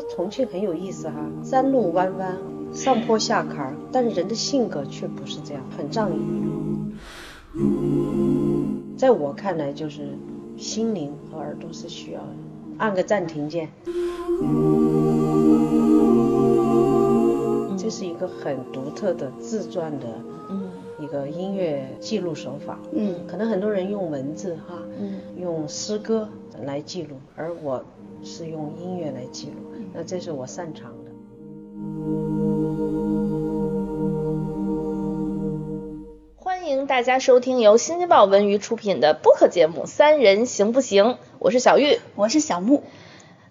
说重庆很有意思哈，山路弯弯，上坡下坎儿，但是人的性格却不是这样，很仗义。在我看来，就是心灵和耳朵是需要的。按个暂停键，这是一个很独特的自传的一个音乐记录手法。嗯可能很多人用文字哈，嗯用诗歌来记录，而我是用音乐来记录，那这是我擅长的。欢迎大家收听由新京报文娱出品的播客节目《三人行不行》，我是小玉。我是小木，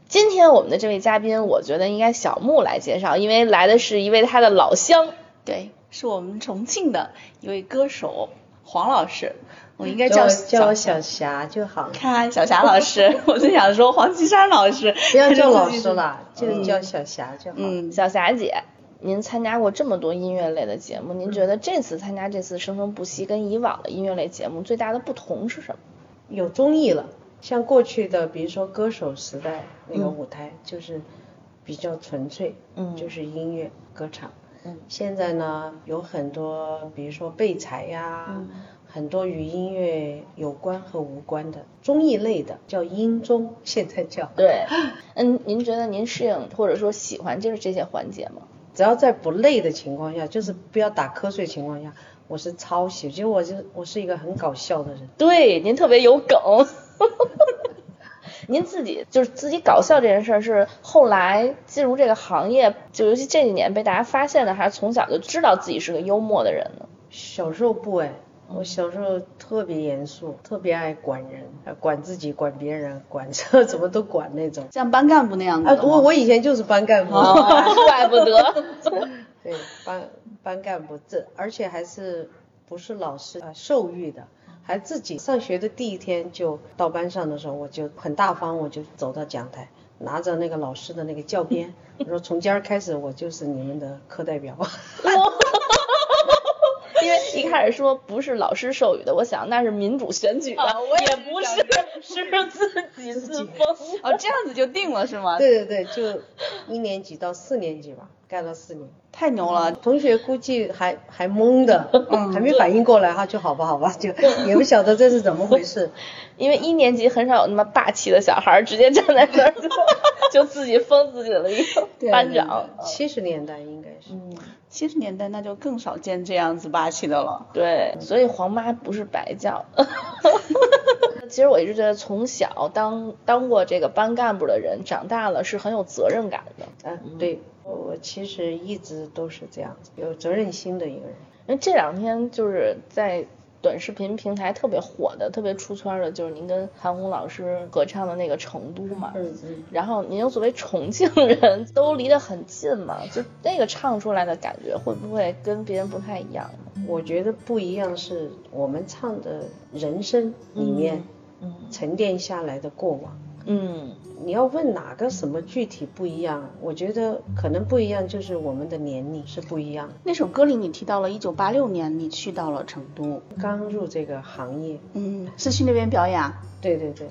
今天我们的这位嘉宾，我觉得应该小木来介绍，因为来的是一位他的老乡。对，是我们重庆的一位歌手黄老师，我应该叫叫叫我小霞就好了，看小霞老师，我就想说黄绮珊老师，不要叫老师了，就叫小霞就好。嗯，小霞姐，您参加过这么多音乐类的节目，您觉得这次参加这次《生生不息》跟以往的音乐类节目最大的不同是什么？有综艺了，像过去的，比如说歌手时代那个舞台，就是比较纯粹，嗯就是音乐歌唱。嗯现在呢，有很多，比如说备材呀，嗯很多与音乐有关和无关的综艺类的，叫音综，现在叫。对，嗯，您觉得您适应或者说喜欢就是这些环节吗？只要在不累的情况下，就是不要打瞌睡情况下，我是超喜。其实我就我是一个很搞笑的人。对，您特别有梗。您自己就是自己搞笑这件事儿，是后来进入这个行业，就尤其这几年被大家发现的，还是从小就知道自己是个幽默的人呢？小时候不哎，我小时候特别严肃，特别爱管人，呃管自己，管别人，管这 怎么都管那种。像班干部那样子啊，的吗我我以前就是班干部，怪不得。对班班干部，这而且还是不是老师啊授予的，还自己上学的第一天就到班上的时候，我就很大方，我就走到讲台，拿着那个老师的那个教鞭，我说从今儿开始我就是你们的课代表。因为一开始说不是老师授予的，我想那是民主选举的，啊我也也不是，是自己自封。哦，这样子就定了是吗？对对对，就一年级到四年级吧，干了四年。太牛了，同学估计还还懵的，嗯还没反应过来哈，就好吧好吧，就也不晓得这是怎么回事。因为一年级很少有那么霸气的小孩儿，直接站在那儿就就自己封自己的一个班长。七十年代应该是，嗯，七十年代那就更少见这样子霸气的了。对，所以黄妈不是白叫。其实我一直觉得，从小当当过这个班干部的人，长大了是很有责任感的。嗯，对我我其实一直都是这样子，有责任心的一个人。因为这两天就是在短视频平台特别火的、特别出圈的，就是您跟韩红老师合唱的那个《成都》嘛。嗯嗯，然后您又作为重庆人，都离得很近嘛，就那个唱出来的感觉，会不会跟别人不太一样呢？我觉得不一样是我们唱的人生里面嗯沉淀下来的过往。嗯你要问哪个什么具体不一样？我觉得可能不一样，就是我们的年龄是不一样。那首歌里你提到了一九八六年你去到了成都，刚入这个行业，嗯，是去那边表演啊。对对对，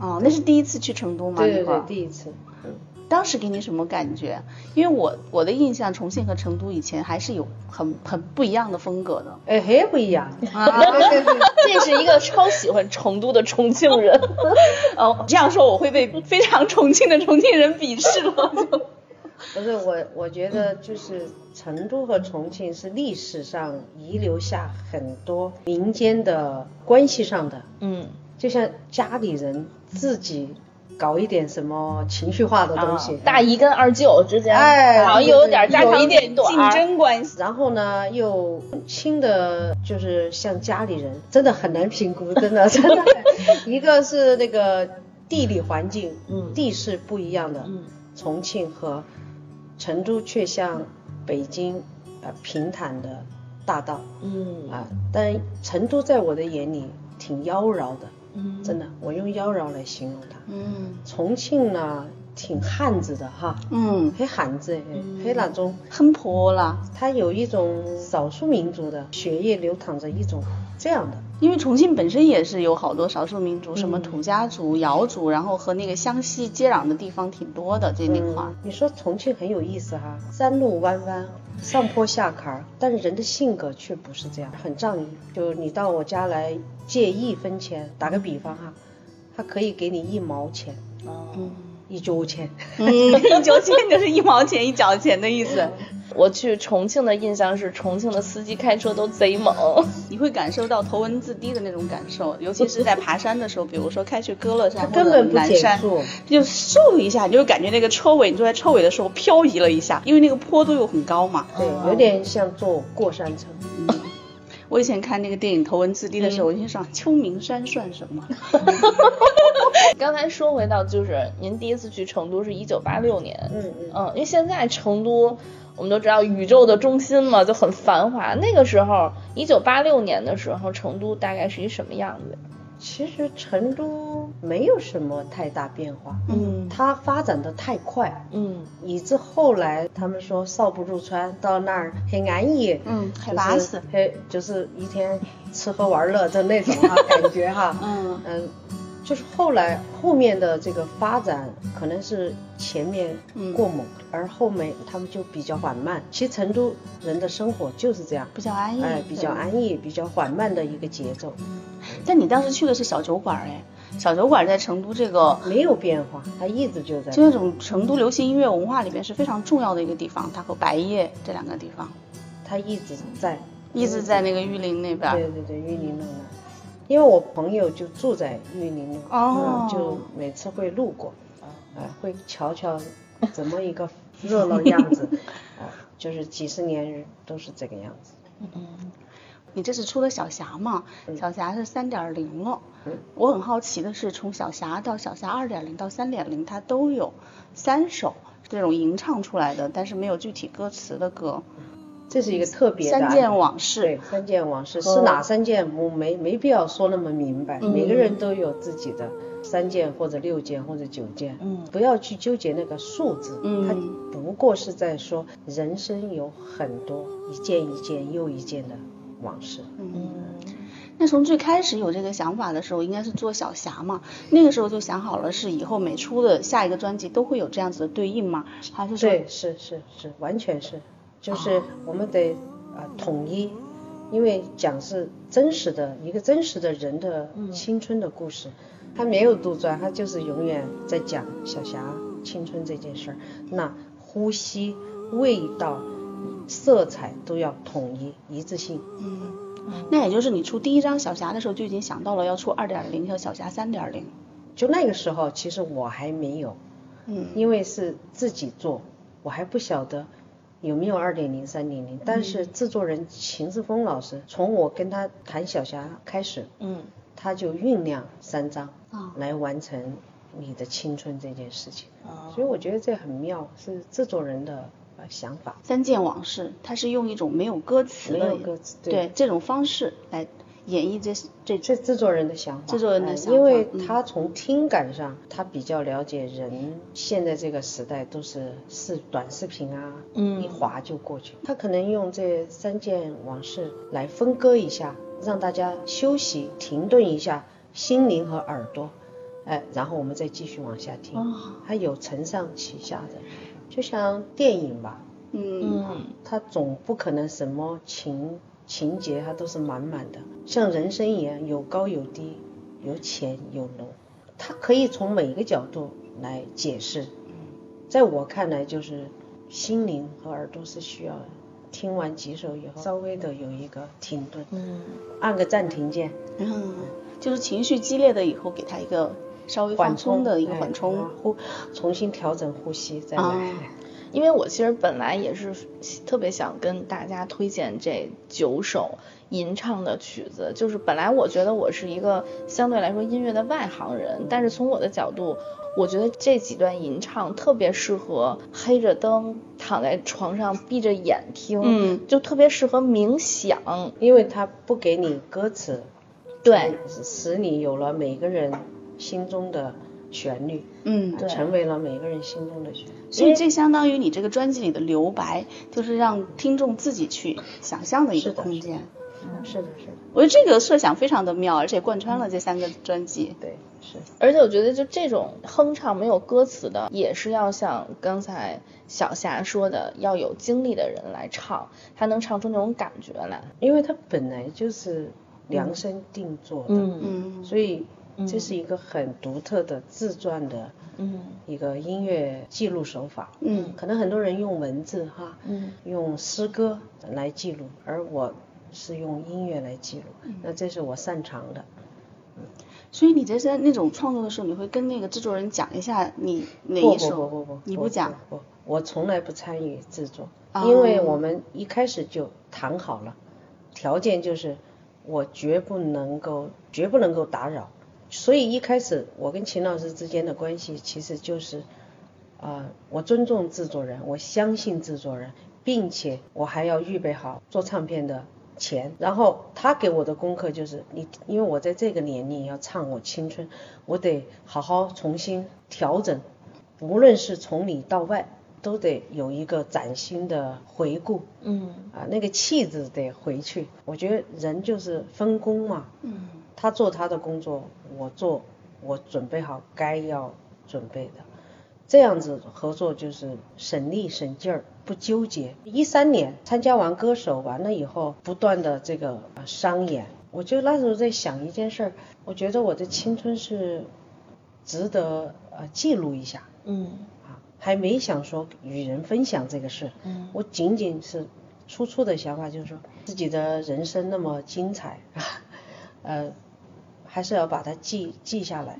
哦，那是第一次去成都吗？对对对第一次。嗯当时给你什么感觉？因为我我的印象，重庆和成都以前还是有很很不一样的风格的。哎，很不一样。啊，这是一个超喜欢成都的重庆人。哦，这样说我会被非常重庆的重庆人鄙视了。不是我，我觉得就是成都和重庆是历史上遗留下很多民间的关系上的，嗯，就像家里人自己搞一点什么情绪化的东西，啊大姨跟二舅之间，哎好像又有点家长有一点竞争关系。然后呢，又亲的，就是像家里人，真的很难评估，真的真的。一个是那个地理环境，嗯。地势不一样的，嗯。重庆和成都却像北京，呃平坦的大道。嗯。啊，但成都在我的眼里挺妖娆的，嗯真的，我用妖娆来形容它。嗯重庆呢，挺汉子的哈，嗯，很汉子，很那种。很泼辣。它有一种少数民族的血液流淌着一种这样的，因为重庆本身也是有好多少数民族，什么土家族、瑶族，然后和那个湘西接壤的地方挺多的，这那块你说重庆很有意思哈，山路弯弯，上坡下坎儿，但是人的性格却不是这样，很仗义。就你到我家来借一分钱，打个比方哈，他可以给你一毛钱，哦，一角钱。嗯，一角 钱就是一毛钱一角钱的意思。我去重庆的印象是重庆的司机开车都贼猛。你会感受到头文字 D 的那种感受，尤其是在爬山的时候，比如说开去歌乐山或者根本不南山，就嗖一下，你就感觉那个车尾，你坐在车尾的时候漂移了一下，因为那个坡度又很高嘛。对，有点像坐过山车。我以前看那个电影《头文字 D》的时候，我心想秋名山算什么？刚才说回到，就是您第一次去成都是一九八六年，嗯嗯。嗯，因为现在成都我们都知道宇宙的中心嘛，就很繁华。那个时候，一九八六年的时候，成都大概是一什么样子？其实成都没有什么太大变化，嗯。它发展的太快，嗯。以致后来他们说少不入川，到那儿很安逸，嗯很就是巴适。嘿，就是一天吃喝玩乐的那种哈 感觉哈，嗯。嗯，就是后来后面的这个发展可能是前面过猛，而后面他们就比较缓慢。其实成都人的生活就是这样，比较安逸。哎，比较安逸，比较缓慢的一个节奏，但你当时去的是小酒馆哎，小酒馆在成都这个没有变化，它一直就在就那种成都流行音乐文化里边是非常重要的一个地方，它和白夜这两个地方它一直在，一直在那个玉林那边。对对对，玉林那儿，因为我朋友就住在玉林路，哦嗯就每次会路过，啊、会瞧瞧怎么一个热闹样子，啊、就是几十年都是这个样子。嗯你这是出了小霞嘛，小霞是三点零了。我很好奇的是，从小霞到小霞二点零到三点零，它都有三首这种吟唱出来的，但是没有具体歌词的歌。这是一个特别的三件往事对，三件往事是哪三件？我没没必要说那么明白，每个人都有自己的三件或者六件或者九件，嗯不要去纠结那个数字，嗯它不过是在说人生有很多一件一件又一件的往事。嗯那从最开始有这个想法的时候，应该是做小霞嘛？那个时候就想好了，是以后每出的下一个专辑都会有这样子的对应吗？还是说对，是是是，完全是，就是我们得啊、统一，因为讲是真实的一个真实的人的青春的故事，他没有杜撰，他就是永远在讲小霞青春这件事儿。那呼吸、味道、色彩都要统一一致性。嗯那也就是你出第一张小霞的时候就已经想到了要出二点零和小霞三点零。就那个时候，其实我还没有，嗯因为是自己做，我还不晓得有没有二点零、三点零。但是制作人秦志峰老师，从我跟他谈小霞开始，嗯。他就酝酿三张啊来完成你的青春这件事情。啊所以我觉得这很妙，是制作人的呃想法，三件往事，它是用一种没有歌词的没有歌词，对这种方式来演绎这这这制作人的想法，制作人的呃想法因为嗯他从听感上，他比较了解人现在这个时代都是视短视频啊，嗯一划就过去。他可能用这三件往事来分割一下，让大家休息、停顿一下心灵和耳朵，哎，然后我们再继续往下听。哦它有承上启下的，就像电影吧，嗯嗯它总不可能什么情情节它都是满满的，像人生一样有高有低，有浅有浓，它可以从每个角度来解释。在我看来，就是心灵和耳朵是需要听完几首以后，稍微的有一个停顿，嗯。按个暂停键，嗯，就是情绪激烈的以后给他一个稍微放缓冲的一个哎缓冲。然后呼，重新调整呼吸再来。啊因为我其实本来也是特别想跟大家推荐这九首吟唱的曲子，就是本来我觉得我是一个相对来说音乐的外行人，但是从我的角度，我觉得这几段吟唱特别适合黑着灯躺在床上闭着眼听，嗯就特别适合冥想，因为它不给你歌词，对，使你有了每个人心中的旋律，嗯，对成为了每个人心中的旋律。所以这相当于你这个专辑里的留白，就是让听众自己去想象的一个空间。是的，是的，我觉得这个设想非常的妙，而且贯穿了这三个专辑。对，是。而且我觉得就这种哼唱没有歌词的，也是要像刚才小霞说的，要有经历的人来唱，他能唱出那种感觉来。因为他本来就是量身定做的，嗯嗯所以这是一个很独特的自传的嗯一个音乐记录手法。嗯可能很多人用文字哈，嗯用诗歌来记录，而我是用音乐来记录，嗯那这是我擅长的。所以你在在那种创作的时候，你会跟那个制作人讲一下你哪一首？不不不不，不你不讲？不，不我从来不参与制作，哦因为我们一开始就谈好了，条件就是我绝不能够绝不能够打扰，所以一开始我跟秦老师之间的关系其实就是，啊、我尊重制作人，我相信制作人，并且我还要预备好做唱片的钱，然后他给我的功课就是你，因为我在这个年龄要唱我青春，我得好好重新调整，无论是从里到外，都得有一个崭新的回顾嗯。啊，那个气质得回去。我觉得人就是分工嘛，嗯。他做他的工作，我做我准备好该要准备的，这样子合作就是省力省劲儿，不纠结。一三年参加完歌手完了以后，不断的这个呃商演，我就那时候在想一件事儿，我觉得我的青春是值得呃记录一下。嗯。啊，还没想说与人分享这个事，嗯。我仅仅是初初的想法就是说自己的人生那么精彩，呃，还是要把它记记下来。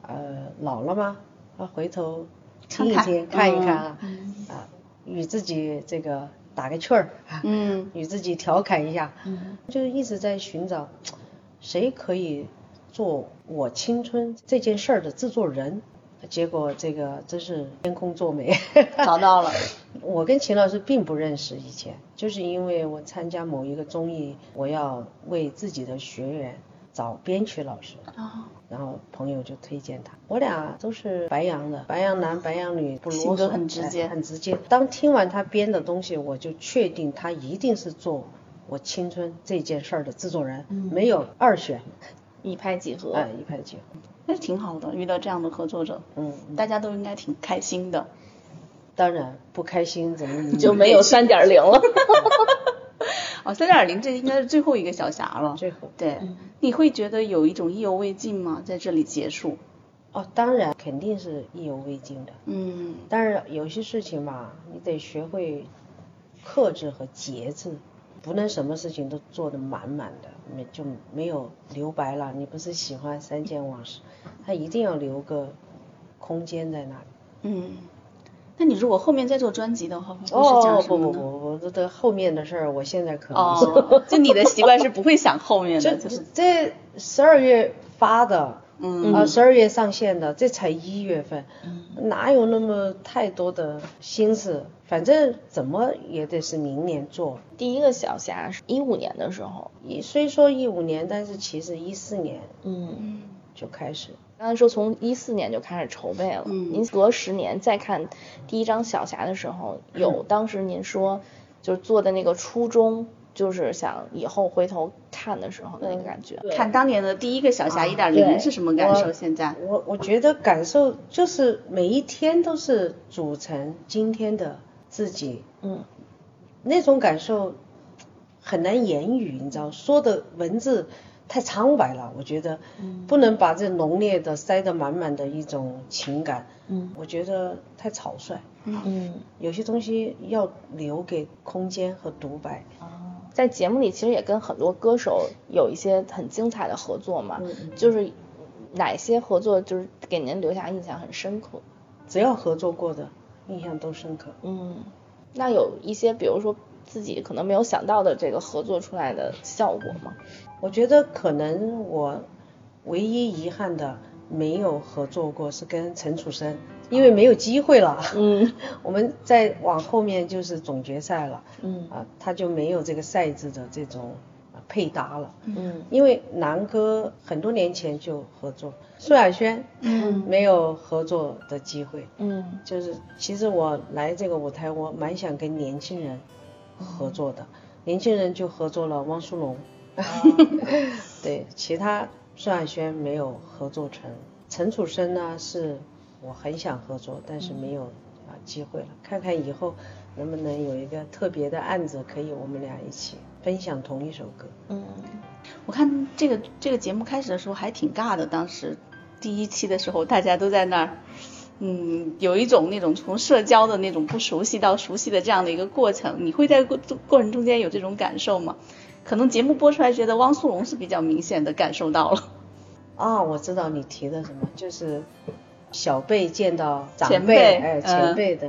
呃，老了吗？啊，回头听一听，看一看啊，嗯啊，与自己这个打个趣儿，啊嗯与自己调侃一下，嗯就是一直在寻找谁可以做我青春这件事儿的制作人。结果这个真是天空作美，找到了。我跟秦老师并不认识，以前就是因为我参加某一个综艺，我要为自己的学员找编曲老师，啊，然后朋友就推荐他。我俩都是白羊的，白羊男、白羊女，不啰嗦，性格很直接哎很直接。当听完他编的东西，我就确定他一定是做我青春这件事儿的制作人，没有二选，一拍即合。哎，一拍即合。那挺好的，遇到这样的合作者，嗯，大家都应该挺开心的。当然不开心怎么就没有三点零了。哦，三点零这应该是最后一个小霞了。最后对，你会觉得有一种意犹未尽吗？在这里结束？哦，当然肯定是意犹未尽的。嗯但是有些事情嘛，你得学会克制和节制，不能什么事情都做得满满的，没就没有留白了。你不是喜欢三件往事，他一定要留个空间在那里。嗯，那你如果后面再做专辑的话，会是哦讲什不么呢？不不不，这这后面的事儿，我现在可能是。哦，就你的习惯是不会想后面的，就是这十二月发的，嗯啊，十二月上线的，这才一月份，哪有那么太多的心思？反正怎么也得是明年做。第一个小霞是一五年的时候，一虽说一五年，但是其实一四年嗯，就开始。刚才说从一四年就开始筹备了，嗯您隔十年再看第一张小霞的时候，有 当时您说就是做的那个初衷，就是想以后回头看的时候的那个感觉。看当年的第一个小霞一点零是什么感受？现在我我觉得感受就是每一天都是组成今天的自己，嗯那种感受很难言语，你知道，说的文字太苍白了，我觉得不能把这浓烈的塞得满满的一种情感，嗯我觉得太草率。嗯。有些东西要留给空间和独白。在节目里其实也跟很多歌手有一些很精彩的合作嘛，就是哪些合作就是给您留下印象很深刻？只要合作过的，印象都深刻。嗯，那有一些比如说自己可能没有想到的这个合作出来的效果吗？我觉得可能我唯一遗憾的没有合作过是跟陈楚生，因为没有机会了。嗯。我们再往后面就是总决赛了，嗯。啊，他就没有这个赛制的这种啊配搭了。嗯。因为南哥很多年前就合作，苏亚轩，嗯。没有合作的机会。嗯。就是其实我来这个舞台，我蛮想跟年轻人合作的，年轻人就合作了汪苏泷，对，其他孙亚轩没有合作成。陈楚生呢，是我很想合作，但是没有啊机会了。看看以后能不能有一个特别的案子，可以我们俩一起分享同一首歌。嗯，我看这个这个节目开始的时候还挺尬的，当时第一期的时候大家都在那儿，嗯，有一种那种从社交的那种不熟悉到熟悉的这样的一个过程。你会在过过程中间有这种感受吗？可能节目播出来，觉得汪苏泷是比较明显的感受到了。啊，我知道你提的什么，就是小辈见到长前辈，辈哎，嗯前辈的，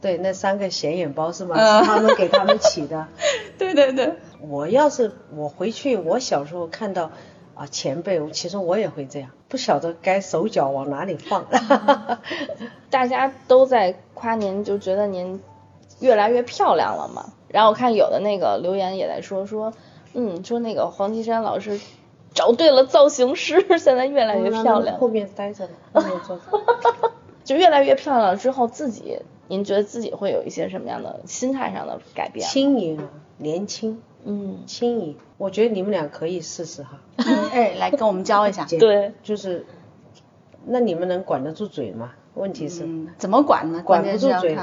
对，那三个显眼包是吗？是他们给他们起的。对对对，我要是我回去，我小时候看到啊前辈，其实我也会这样，不晓得该手脚往哪里放。大家都在夸您，就觉得您越来越漂亮了嘛。然后我看有的那个留言也在说说，嗯，说那个黄绮珊老师找对了造型师，现在越来越漂亮后，面待着呢，后面坐着。就越来越漂亮了之后，自己您觉得自己会有一些什么样的心态上的改变？轻盈，年轻，嗯，轻盈。我觉得你们俩可以试试哈。哎，来跟我们教一下。对，就是，那你们能管得住嘴吗？问题是。嗯，怎么管呢？管不住嘴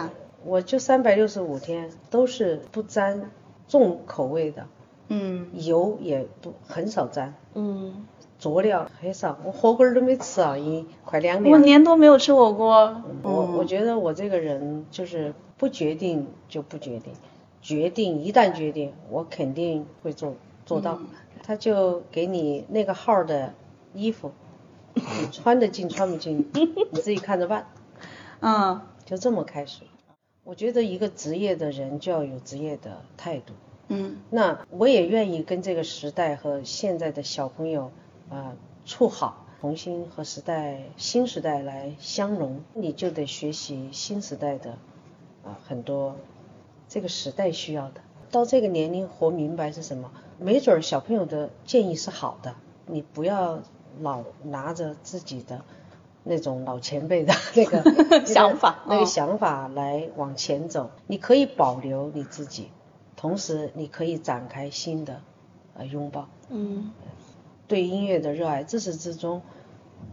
我就三百六十五天都是不沾重口味的，嗯，油也不很少沾，嗯，佐料很少，我火锅都没吃啊，已经快两我年了。年多没有吃火锅。我我觉得我这个人就是不决定就不决定，决定一旦决定，我肯定会做做到。他就给你那个号的衣服，你穿得进穿不进，你自己看着办。嗯就这么开始。我觉得一个职业的人就要有职业的态度。嗯那我也愿意跟这个时代和现在的小朋友啊、处好，重新和时代新时代来相融。你就得学习新时代的啊、很多这个时代需要的。到这个年龄活明白是什么，没准儿小朋友的建议是好的，你不要老拿着自己的那种老前辈的 那个想法那个嗯想法来往前走。你可以保留你自己，同时你可以展开新的呃拥抱。嗯，对音乐的热爱，自始至终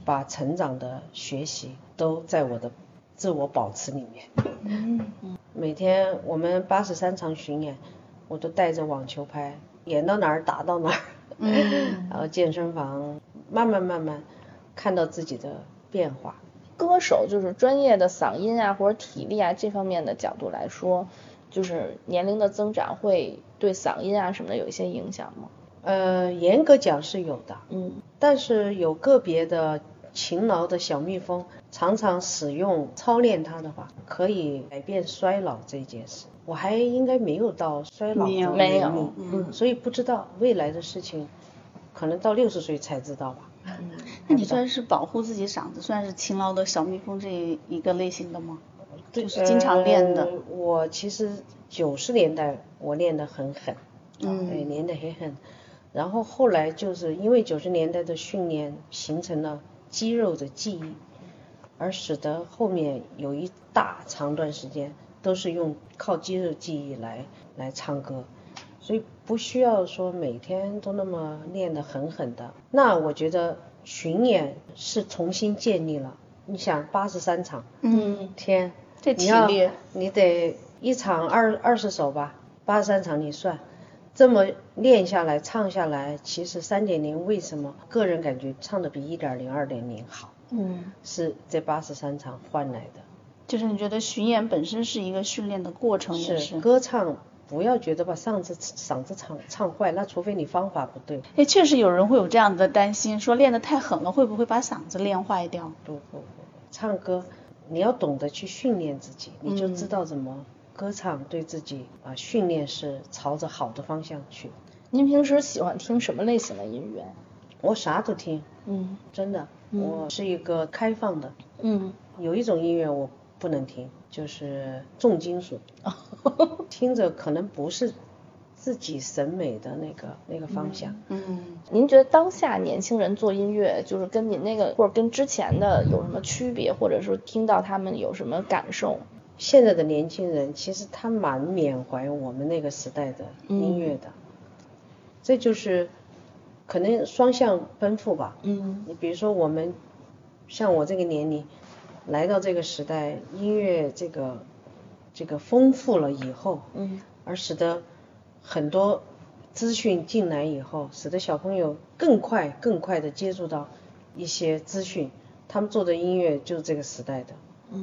把成长的学习都在我的自我保持里面。嗯每天我们八十三场巡演，我都带着网球拍，演到哪儿打到哪儿。嗯 然后健身房慢慢慢慢看到自己的变化。歌手就是专业的嗓音啊或者体力啊这方面的角度来说，就是年龄的增长会对嗓音啊什么的有一些影响吗？呃，严格讲是有的，嗯但是有个别的勤劳的小蜜蜂，常常使用操练它的话，可以改变衰老这件事。我还应该没有到衰老的没有没有嗯所以不知道未来的事情，可能到六十岁才知道吧。那你算是保护自己嗓子，算是勤劳的小蜜蜂这一个类型的吗？就是经常练的。呃我其实九十年代我练得很狠，嗯对，练得很狠。然后后来就是因为九十年代的训练形成了肌肉的记忆，而使得后面有一大长段时间都是用靠肌肉记忆来来唱歌，所以不需要说每天都那么练得狠狠的。那我觉得巡演是重新建立了，你想八十三场，嗯，天，这体力，你得一场二二十首吧，八十三场你算，这么练下来唱下来，其实三点零为什么个人感觉唱的比一点零、二点零好，嗯是这八十三场换来的。就是你觉得巡演本身是一个训练的过程，也是。歌唱不要觉得把嗓子嗓子唱唱坏，那除非你方法不对。哎，确实有人会有这样的担心，说练得太狠了，会不会把嗓子练坏掉？不不不，唱歌你要懂得去训练自己，你就嗯知道怎么歌唱对自己啊、训练是朝着好的方向去。您平时喜欢听什么类型的音乐？我啥都听，嗯真的，我是一个开放的。嗯有一种音乐我不能听，就是重金属，听着可能不是自己审美的那个那个方向。嗯，您觉得当下年轻人做音乐，就是跟您那个或者跟之前的有什么区别，或者说听到他们有什么感受？现在的年轻人其实他蛮缅怀我们那个时代的音乐的，这就是可能双向奔赴吧。嗯你比如说我们像我这个年龄来到这个时代，音乐这个这个丰富了以后，嗯而使得很多资讯进来以后，使得小朋友更快更快的接触到一些资讯，他们做的音乐就是这个时代的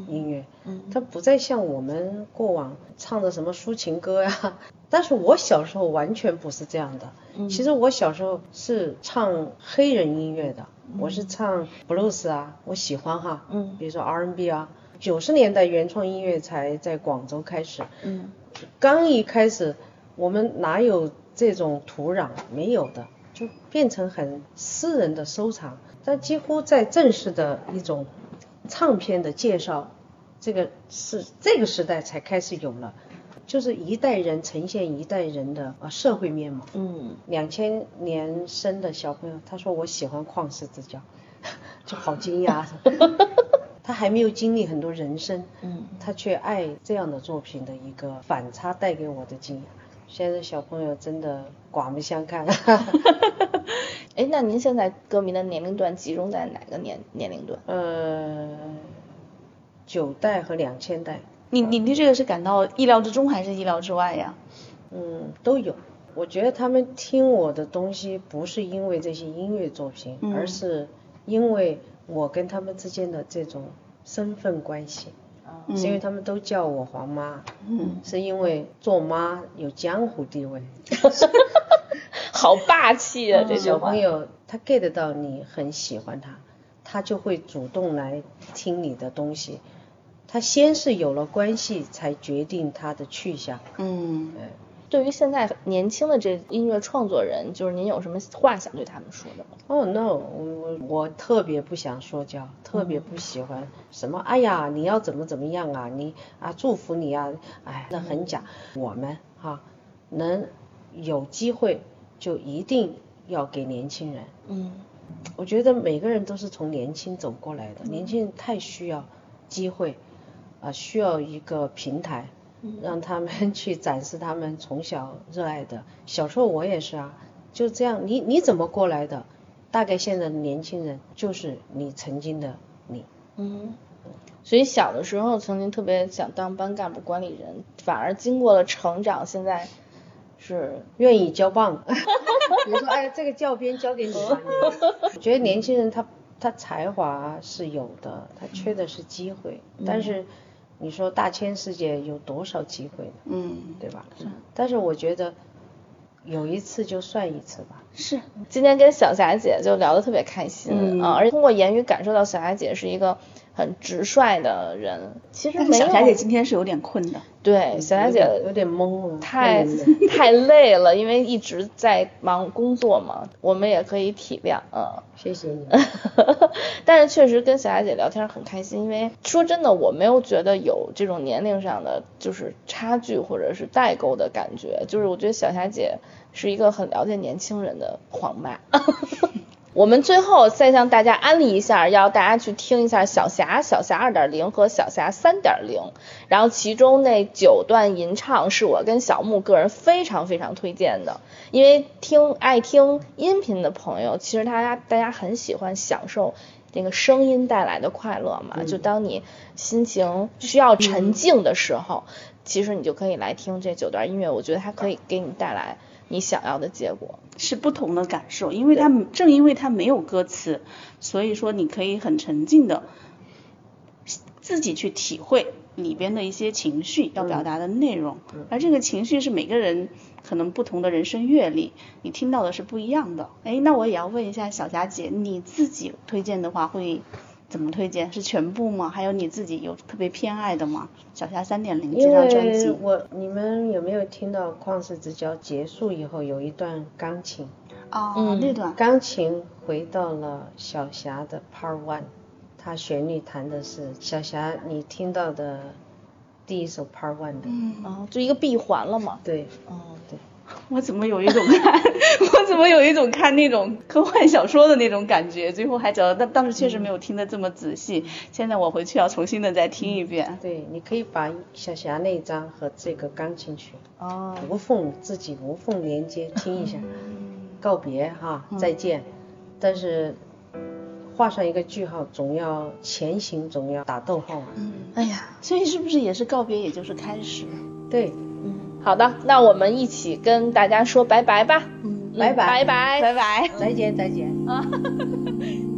音乐，嗯。它不再像我们过往唱的什么抒情歌呀、但是我小时候完全不是这样的。嗯。其实我小时候是唱黑人音乐的，我是唱 blues 啊，我喜欢哈，嗯。比如说 R&B 啊。九十年代原创音乐才在广州开始，嗯。刚一开始我们哪有这种土壤？没有的，就变成很私人的收藏。但几乎在正式的一种唱片的介绍，这个是这个时代才开始有了，就是一代人呈现一代人的啊社会面貌。嗯两千年生的小朋友，他说我喜欢旷世之交，就好惊讶。他还没有经历很多人生，嗯他却爱这样的作品的一个反差带给我的惊讶。现在小朋友真的刮目相看。哎，那您现在歌迷的年龄段集中在哪个年年龄段？呃，九代和两千代，你你对这个是感到意料之中还是意料之外呀？嗯，都有。我觉得他们听我的东西不是因为这些音乐作品，嗯而是因为我跟他们之间的这种身份关系。是因为他们都叫我黄妈，嗯，是因为做妈有江湖地位。好霸气啊！这小朋。友他 get 到你很喜欢他，他就会主动来听你的东西。他先是有了关系，才决定他的去向。嗯，对于现在年轻的这音乐创作人，就是您有什么话想对他们说的吗？哦、no，我我我特别不想说教，特别不喜欢什么，哎呀，你要怎么怎么样啊，你啊祝福你啊，哎，那很假。我们哈、能有机会就一定要给年轻人。嗯我觉得每个人都是从年轻走过来的，年轻人太需要机会，啊、需要一个平台，让他们去展示他们从小热爱的。小时候我也是啊，就这样，你你怎么过来的？大概现在的年轻人就是你曾经的你。嗯。所以小的时候曾经特别想当班干部、管理人，反而经过了成长，现在是愿意交棒，比如说，哎，这个教鞭交给你 我觉得年轻人他他才华是有的，他缺的是机会。但是你说大千世界有多少机会呢？嗯，对吧？是但是我觉得有一次就算一次吧。是，今天跟小霞姐就聊得特别开心、嗯啊，而且通过言语感受到小霞姐是一个很直率的人。其实小霞姐今天是有点困的。对小霞姐有点懵了，太 太累了，因为一直在忙工作嘛，我们也可以体谅，嗯。谢谢你。但是确实跟小霞姐聊天很开心，因为说真的，我没有觉得有这种年龄上的就是差距或者是代沟的感觉，就是我觉得小霞姐是一个很了解年轻人的黄妈。我们最后再向大家安利一下，要大家去听一下小霞、小霞二点零和小霞三点零，然后其中那九段吟唱是我跟小木个人非常非常推荐的，因为听爱听音频的朋友，其实大家大家很喜欢享受那个声音带来的快乐嘛，就当你心情需要沉静的时候，其实你就可以来听这九段音乐，我觉得它可以给你带来你想要的结果。是不同的感受，因为它正因为它没有歌词，所以说你可以很沉浸的自己去体会里边的一些情绪要表达的内容，而这个情绪是每个人可能不同的人生阅历，你听到的是不一样的。哎，那我也要问一下小霞姐，你自己推荐的话会怎么推荐？是全部吗？还有你自己有特别偏爱的吗？小霞三点零这因张专辑为我你们有没有听到《旷世之交》结束以后有一段钢琴？哦，嗯那段钢琴回到了小霞的 Part One，它旋律弹的是小霞你听到的第一首 Part One 的，嗯，啊，就一个闭环了嘛。对，哦，对。我怎么有一种 怎么有一种看那种科幻小说的那种感觉最后还找到但当时确实没有听得这么仔细。现在我回去要重新的再听一遍。对你可以把小霞那张和这个钢琴曲哦。无缝自己无缝连接听一下告别哈再见。但是画上一个句号总要前行总要打逗号。嗯。哎呀所以是不是也是告别也就是开始？对。嗯。好的那我们一起跟大家说拜拜吧。嗯。拜拜拜拜拜拜，再见再见啊。